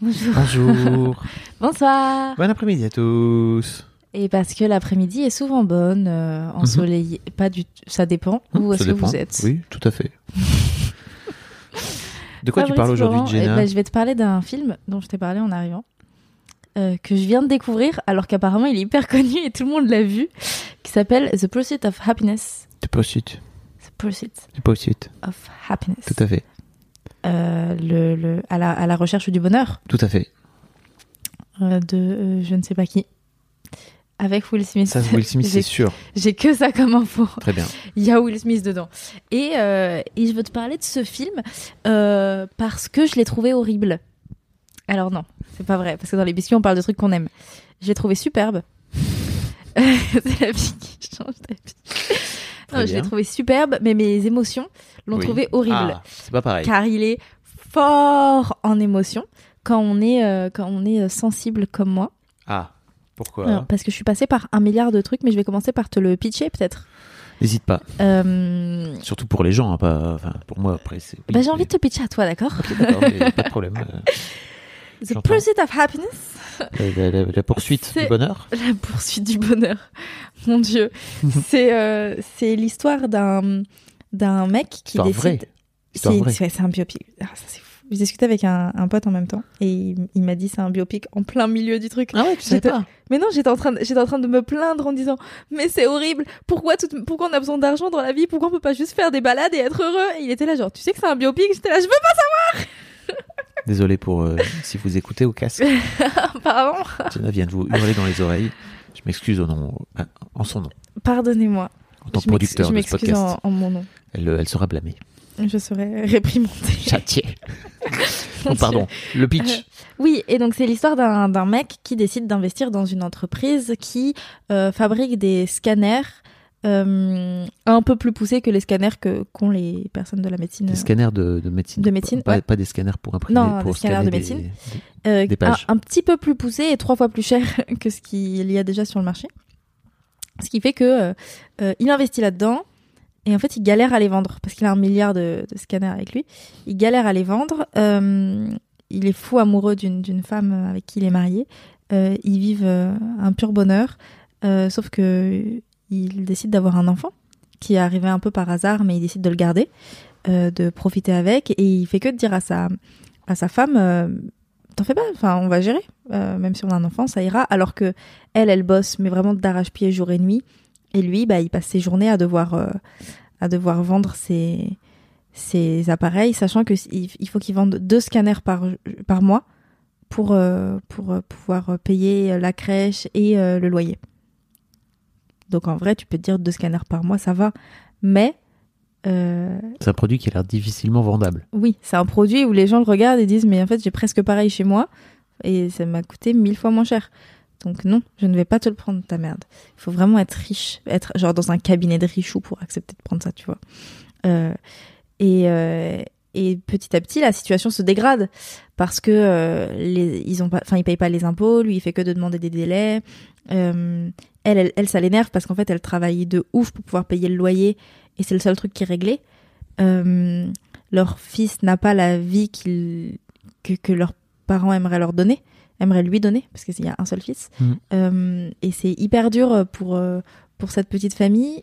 Bonjour. Bonjour. Bonsoir. bon après-midi à tous. Et parce que l'après-midi est souvent bonne, euh, ensoleillée, pas du tout, ça dépend où est-ce que vous êtes. Oui, tout à fait. De quoi tu parles aujourd'hui, Florent, eh Jenna ben, Je vais te parler d'un film dont je t'ai parlé en arrivant, euh, que je viens de découvrir, alors qu'apparemment il est hyper connu et tout le monde l'a vu, qui s'appelle The Pursuit of Happiness. The Pursuit. The Pursuit The Pursuit. of Happiness. Tout à fait. Euh, le, le, à, la, à la recherche du bonheur Tout à fait. euh, de euh, je ne sais pas qui. Avec Will Smith. Ça, Will Smith, c'est sûr. J'ai que ça comme info. Très bien. Il y a Will Smith dedans. Et, euh, et je veux te parler de ce film euh, parce que je l'ai trouvé horrible. Alors non, c'est pas vrai, parce que dans les biscuits, on parle de trucs qu'on aime. Je l'ai trouvé superbe. c'est la vie qui change d'avis. Non, je l'ai trouvé superbe, mais mes émotions l'ont Oui. trouvé horrible. Ah, c'est pas pareil. Car il est fort en émotions quand on est, euh, quand on est euh, sensible comme moi. Ah, pourquoi? Alors, parce que je suis passée par un milliard de trucs, mais je vais commencer par te le pitcher peut-être. N'hésite pas. Euh, Surtout pour les gens, hein, pas. Pour moi, après, bah, j'ai envie de te pitcher à toi, d'accord? Ok, d'accord, pas de problème. The. Pursuit of Happiness, La, la- la poursuite du bonheur. la poursuite du bonheur. Mon Dieu, c'est euh, c'est l'histoire d'un d'un mec qui décide. C'est c'est un biopic. Ah, ça. Je discutais avec un, un pote en même temps et il, il m'a dit c'est un biopic en plein milieu du truc. Ah ouais, tu J'étais- pas Mais non, j'étais en train de, j'étais en train de me plaindre en disant mais c'est horrible. Pourquoi tout, pourquoi on a besoin d'argent dans la vie? Pourquoi on peut pas juste faire des balades et être heureux? Et il était là genre tu sais que c'est un biopic? J'étais là je veux Désolé pour euh, si vous écoutez au casque. Pardon. Jenna vient de vous hurler dans les oreilles. Je m'excuse au nom, en son nom, Pardonnez-moi. en tant que Je producteur je de ce m'excuse podcast. en, en mon nom. Elle, euh, elle sera blâmée. Je serai réprimandée. Châtiée. oh, pardon. Le pitch. Oui, et donc c'est l'histoire d'un d'un mec qui décide d'investir dans une entreprise qui euh, fabrique des scanners euh, un peu plus poussés que les scanners que qu'ont les personnes de la médecine. Des scanners de, de médecine. De médecine, Pas, ouais. pas des scanners pour imprimer. Non, pour des scanners scanner de médecine. des- Euh, Des pages. Un, un petit peu plus poussé et trois fois plus cher que ce qu'il y a déjà sur le marché. Ce qui fait que euh, il investit là-dedans et en fait il galère à les vendre parce qu'il a un milliard de, de scanners avec lui. Il galère à les vendre. Il est fou amoureux d'une d'une femme avec qui il est marié. Ils vivent un pur bonheur, sauf que il décide d'avoir un enfant qui est arrivé un peu par hasard, mais il décide de le garder, euh, de profiter avec et il fait que de dire à sa à sa femme. euh, T'en fais pas, enfin on va gérer, Euh, même si on a un enfant, ça ira. Alors que elle, elle bosse, mais vraiment d'arrache-pied jour et nuit. Et lui, bah, il passe ses journées à devoir, à devoir vendre ses, ses appareils, sachant que il faut qu'il vende deux scanners par, par mois pour, pour pouvoir payer la crèche et le loyer. Donc en vrai, tu peux te dire deux scanners par mois, ça va. Mais euh, C'est un produit qui a l'air difficilement vendable. oui, c'est un produit où les gens le regardent et disent mais en fait j'ai presque pareil chez moi. Et ça m'a coûté mille fois moins cher. Donc non, je ne vais pas te le prendre, ta merde. Il faut vraiment être riche, être genre dans un cabinet de richou pour accepter de prendre ça, tu vois. Euh, et, euh, et petit à petit, la situation se dégrade parce que euh, les, ils ont pas, enfin, ils payent pas les impôts. Lui, il fait que de demander des délais. Euh, elle, elle, elle, ça l'énerve parce qu'en fait, elle travaille de ouf pour pouvoir payer le loyer et c'est le seul truc qui est réglé. Euh, leur fils n'a pas la vie que, que leurs parents aimeraient leur donner, aimeraient lui donner parce qu'il y a un seul fils. Mm. Euh, et c'est hyper dur pour pour cette petite famille.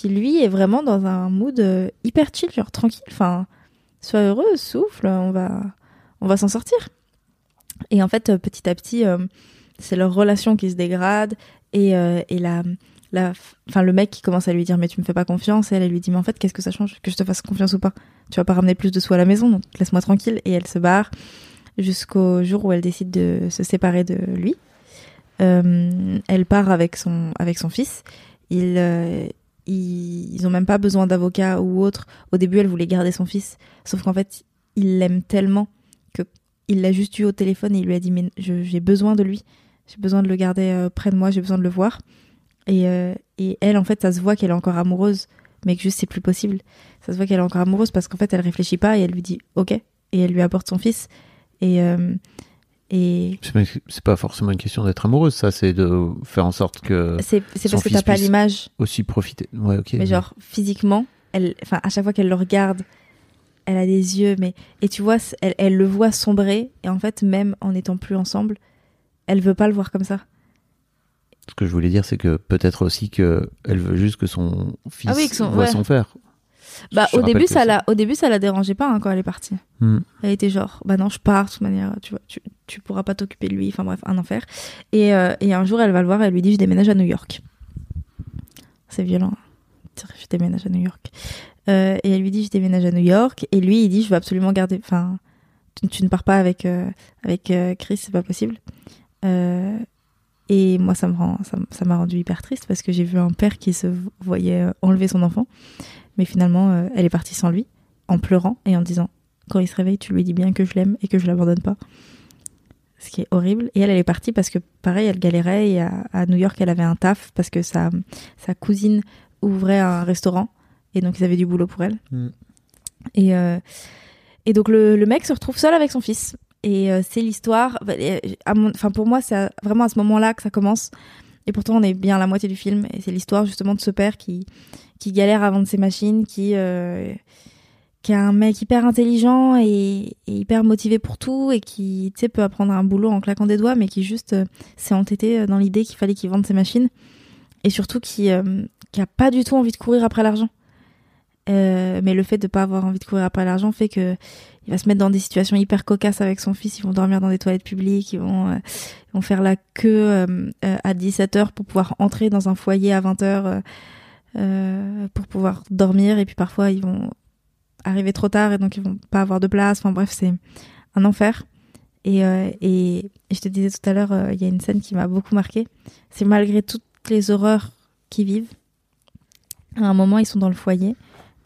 qui lui est vraiment dans un mood euh, hyper chill, genre tranquille. Enfin, sois heureux, souffle, on va, on va s'en sortir. Et en fait, euh, petit à petit, euh, c'est leur relation qui se dégrade et, et la, la, enfin, le mec qui commence à lui dire mais tu me fais pas confiance et elle, lui dit mais en fait qu'est-ce que ça change? Que je te fasse confiance ou pas? Tu vas pas ramener plus de soi à la maison donc laisse-moi tranquille et elle se barre jusqu'au jour où elle décide de se séparer de lui. Elle part avec son avec son fils. Il, ils, ils ont même pas besoin d'avocat ou autre. Au début, elle voulait garder son fils, sauf qu'en fait, il l'aime tellement que il l'a juste eu au téléphone et il lui a dit mais j'ai besoin de lui, j'ai besoin de le garder euh, près de moi, j'ai besoin de le voir. Et, euh, et elle, en fait, ça se voit qu'elle est encore amoureuse, mais que juste c'est plus possible. Ça se voit qu'elle est encore amoureuse parce qu'en fait, elle réfléchit pas et elle lui dit ok et elle lui apporte son fils. Et euh, et C'est pas- forcément une question d'être amoureuse, ça, c'est de faire en sorte que c'est parce que t'as pas l'image. aussi profiter. Ouais, ok. mais genre physiquement elle enfin à chaque fois qu'elle le regarde elle a des yeux mais et tu vois elle, elle le voit sombrer et en fait même en étant plus ensemble elle veut pas le voir comme ça Ce que je voulais dire, c'est que peut-être aussi que elle veut juste que son fils Ah oui, que son- voit ouais. son père. Bah au début ça la au début ça la dérangeait pas hein, quand elle est partie. Hmm. elle était genre bah non je pars de toute manière tu vois tu, tu pourras pas t'occuper de lui enfin bref un enfer. Et, euh, et un jour elle va le voir elle lui dit je déménage à New York. C'est violent hein. je déménage à New York. Euh, et elle lui dit je déménage à New York. Et lui il dit je veux absolument garder enfin tu, tu ne pars pas avec euh, avec euh, Chris c'est pas possible. Euh, et moi ça me rend ça m'a rendu hyper triste parce que j'ai vu un père qui se voyait enlever son enfant mais finalement euh, elle est partie sans lui en pleurant et en disant quand il se réveille, tu lui dis bien que je l'aime et que je l'abandonne pas. Ce qui est horrible. Et elle, elle est partie parce que, pareil, elle galérait et à, à New York, elle avait un taf parce que sa, sa cousine ouvrait un restaurant et donc ils avaient du boulot pour elle. Mm. Et, euh, et donc le, le mec se retrouve seul avec son fils. Et euh, c'est l'histoire. bah, Enfin, pour moi, c'est vraiment à ce moment-là que ça commence. Et pourtant, on est bien à la moitié du film. Et c'est l'histoire justement de ce père qui, qui galère à vendre ses machines, qui, euh, qui est un mec hyper intelligent et, hyper motivé pour tout et qui, peut apprendre un boulot en claquant des doigts, mais qui juste euh, s'est entêté euh, dans l'idée qu'il fallait qu'il vende ses machines. Et surtout qui, euh, qui a pas du tout envie de courir après l'argent. Euh, mais le fait de pas avoir envie de courir après l'argent fait que il va se mettre dans des situations hyper cocasses avec son fils. Ils vont dormir dans des toilettes publiques, ils vont, vont faire la queue euh, à 17h pour pouvoir entrer dans un foyer à 20h euh, pour pouvoir dormir. Et puis parfois, ils vont arriver trop tard et donc ils vont pas avoir de place. Enfin bref, c'est un enfer. Et, euh, et, je te disais tout à l'heure, euh, il y a une scène qui m'a beaucoup marqué. C'est malgré toutes les horreurs qu'ils vivent. À un moment, ils sont dans le foyer.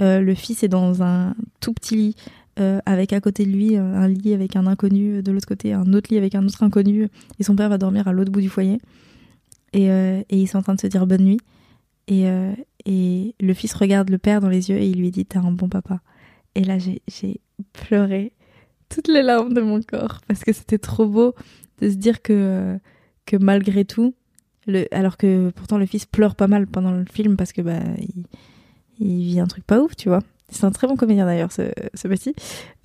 Le fils est dans un tout petit lit avec à côté de lui un lit avec un inconnu, de l'autre côté un autre lit avec un autre inconnu. Et son père va dormir à l'autre bout du foyer. Et, et ils sont en train de se dire bonne nuit. Et, et le fils regarde le père dans les yeux et il lui dit T'es un bon papa. Et là, j'ai pleuré toutes les larmes de mon corps parce que c'était trop beau de se dire que, que malgré tout, le, alors que pourtant le fils pleure pas mal pendant le film parce que bah, il, il vit un truc pas ouf, tu vois. C'est un très bon comédien d'ailleurs, ce, ce petit.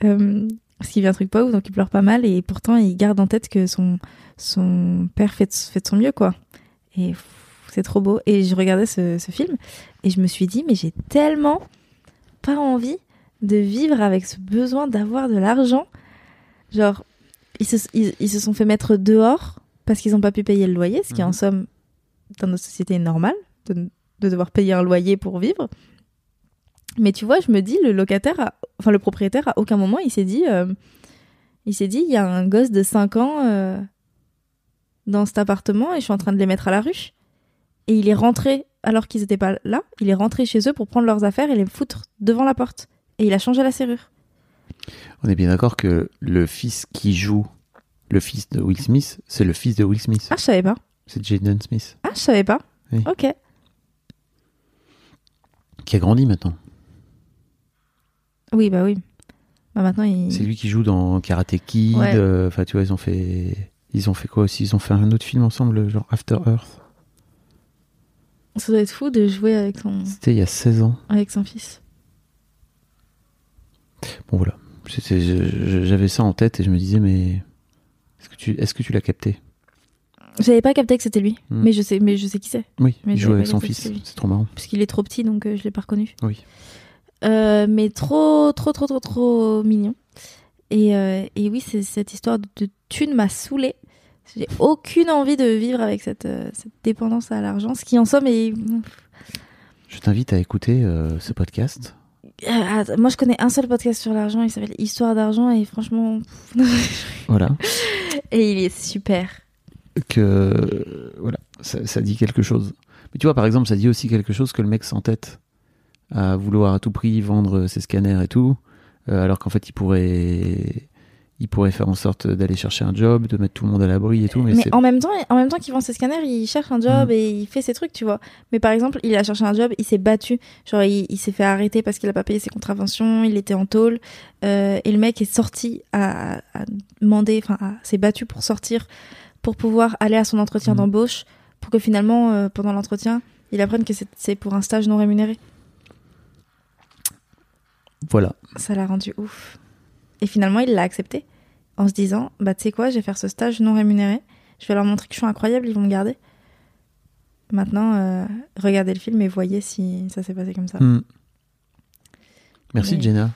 Euh, parce qu'il vit un truc pas ouf, donc il pleure pas mal et pourtant il garde en tête que son, son père fait fait de son mieux, quoi. Et c'est trop beau. Et je regardais ce, ce film et je me suis dit, mais j'ai tellement pas envie de vivre avec ce besoin d'avoir de l'argent. Genre, ils se, ils, ils se sont fait mettre dehors parce qu'ils n'ont pas pu payer le loyer, ce qui Mhm. en somme, dans notre société, est normal de, de devoir payer un loyer pour vivre. Mais tu vois, je me dis, le locataire, a- enfin le propriétaire, à aucun moment, il s'est dit, euh, il s'est dit, il y a un gosse de 5 ans euh, dans cet appartement et je suis en train de les mettre à la rue. Et il est rentré, alors qu'ils n'étaient pas là, il est rentré chez eux pour prendre leurs affaires et les foutre devant la porte. Et il a changé la serrure. On est bien d'accord que le fils qui joue le fils de Will Smith, c'est le fils de Will Smith. Ah, je savais pas. C'est Jaden Smith, Ah, je savais pas. Oui. Ok. qui a grandi maintenant. Oui, bah oui. Bah maintenant, il... C'est lui qui joue dans Karate Kid. Ouais. euh, Enfin, tu vois, ils ont fait. Ils ont fait quoi aussi? Ils ont fait un autre film ensemble, genre After Earth. Ça doit être fou de jouer avec son, C'était il y a 16 ans. avec son fils. Bon, voilà. Je- je- J'avais ça en tête et je me disais, mais. Est-ce que tu, est-ce que tu l'as capté? J'avais pas capté que c'était lui, Hmm. mais je sais, mais je sais qui c'est, Oui, Mais il joue pas avec son fils. C'est trop marrant. puisqu'il est trop petit, donc euh, je l'ai pas reconnu. Oui. Euh, mais trop, trop, trop, trop, trop mignon. Et, euh, et oui, cette histoire de, de thune m'a saoulée. J'ai aucune envie de vivre avec cette, euh, cette dépendance à l'argent, ce qui en somme est. Je t'invite à écouter euh, ce podcast. Euh, moi, je connais un seul podcast sur l'argent, il s'appelle Histoire d'argent, et franchement. Voilà. et il est super. que voilà, ça, ça dit quelque chose. Mais tu vois, par exemple, ça dit aussi quelque chose que le mec s'entête à vouloir à tout prix vendre ses scanners et tout, euh, alors qu'en fait, il pourrait, il pourrait faire en sorte d'aller chercher un job, de mettre tout le monde à l'abri et tout. Mais, en même temps, en même temps qu'il vend ses scanners, il cherche un job Mhm. et il fait ses trucs, tu vois. Mais par exemple, il a cherché un job, il s'est battu, genre il, il s'est fait arrêter parce qu'il a pas payé ses contraventions, il était en tôle, euh, et le mec est sorti à, à demander, enfin, s'est battu pour sortir, pour pouvoir aller à son entretien Mhm. d'embauche, pour que finalement, euh, pendant l'entretien, il apprenne que c'est pour un stage non rémunéré. voilà. Ça l'a rendu ouf. Et finalement, il l'a accepté en se disant Bah, tu sais quoi, je vais faire ce stage non rémunéré. Je vais leur montrer que je suis incroyable, ils vont me garder. Maintenant, euh, regardez le film et voyez si ça s'est passé comme ça. Hmm. Merci Mais- Jenna.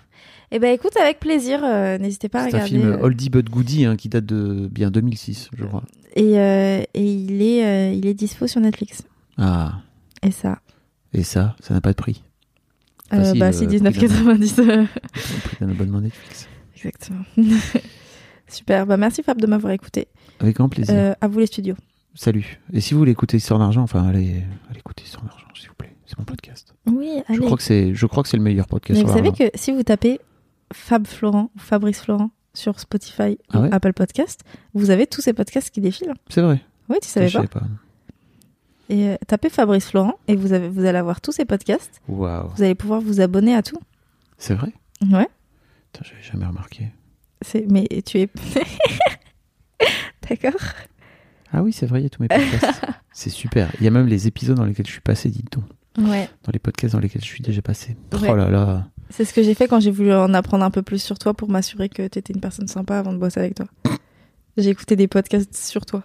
Et ben écoute, avec plaisir, euh, n'hésitez pas à C'est un regarder. film euh, oldie but goodie hein, qui date de bien 2006, je crois. et, euh, et il est, il est dispo sur Netflix. Ah, Et ça, et ça, ça n'a pas de prix. bah euh, si prix 19,90. euh, Le prix d'un abonnement Netflix. Exactement. Super. Bah merci Fab de m'avoir écouté. Avec grand plaisir. Euh, à vous les studios. Salut. Et si vous voulez écouter Histoire d'argent, enfin, allez, allez écouter Histoire d'argent, s'il vous plaît. C'est mon podcast. Oui, allez. Je crois que c'est, je crois que c'est le meilleur podcast. Mais vous savez que si vous tapez Fab Florent ou Fabrice Florent sur Spotify Ah ou ouais Apple Podcast, vous avez tous ces podcasts qui défilent. C'est vrai. Oui, tu savais Je pas. savais pas. Et euh, tapez Fabrice Florent et vous, avez, vous allez avoir tous ces podcasts. Waouh. Vous allez pouvoir vous abonner à tout. C'est vrai? Ouais. Putain, j'avais jamais remarqué. C'est mais tu es D'accord. Ah oui, c'est vrai, il y a tous mes podcasts. c'est super. Il y a même les épisodes dans lesquels je suis passé, dites-donc. Ouais. Dans les podcasts dans lesquels je suis déjà passé. Ouais. Oh là là. C'est ce que j'ai fait quand j'ai voulu en apprendre un peu plus sur toi pour m'assurer que tu étais une personne sympa avant de bosser avec toi. J'ai écouté des podcasts sur toi.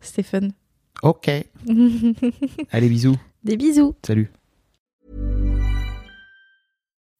C'était fun. Ok. Allez, bisous. Des bisous. Salut.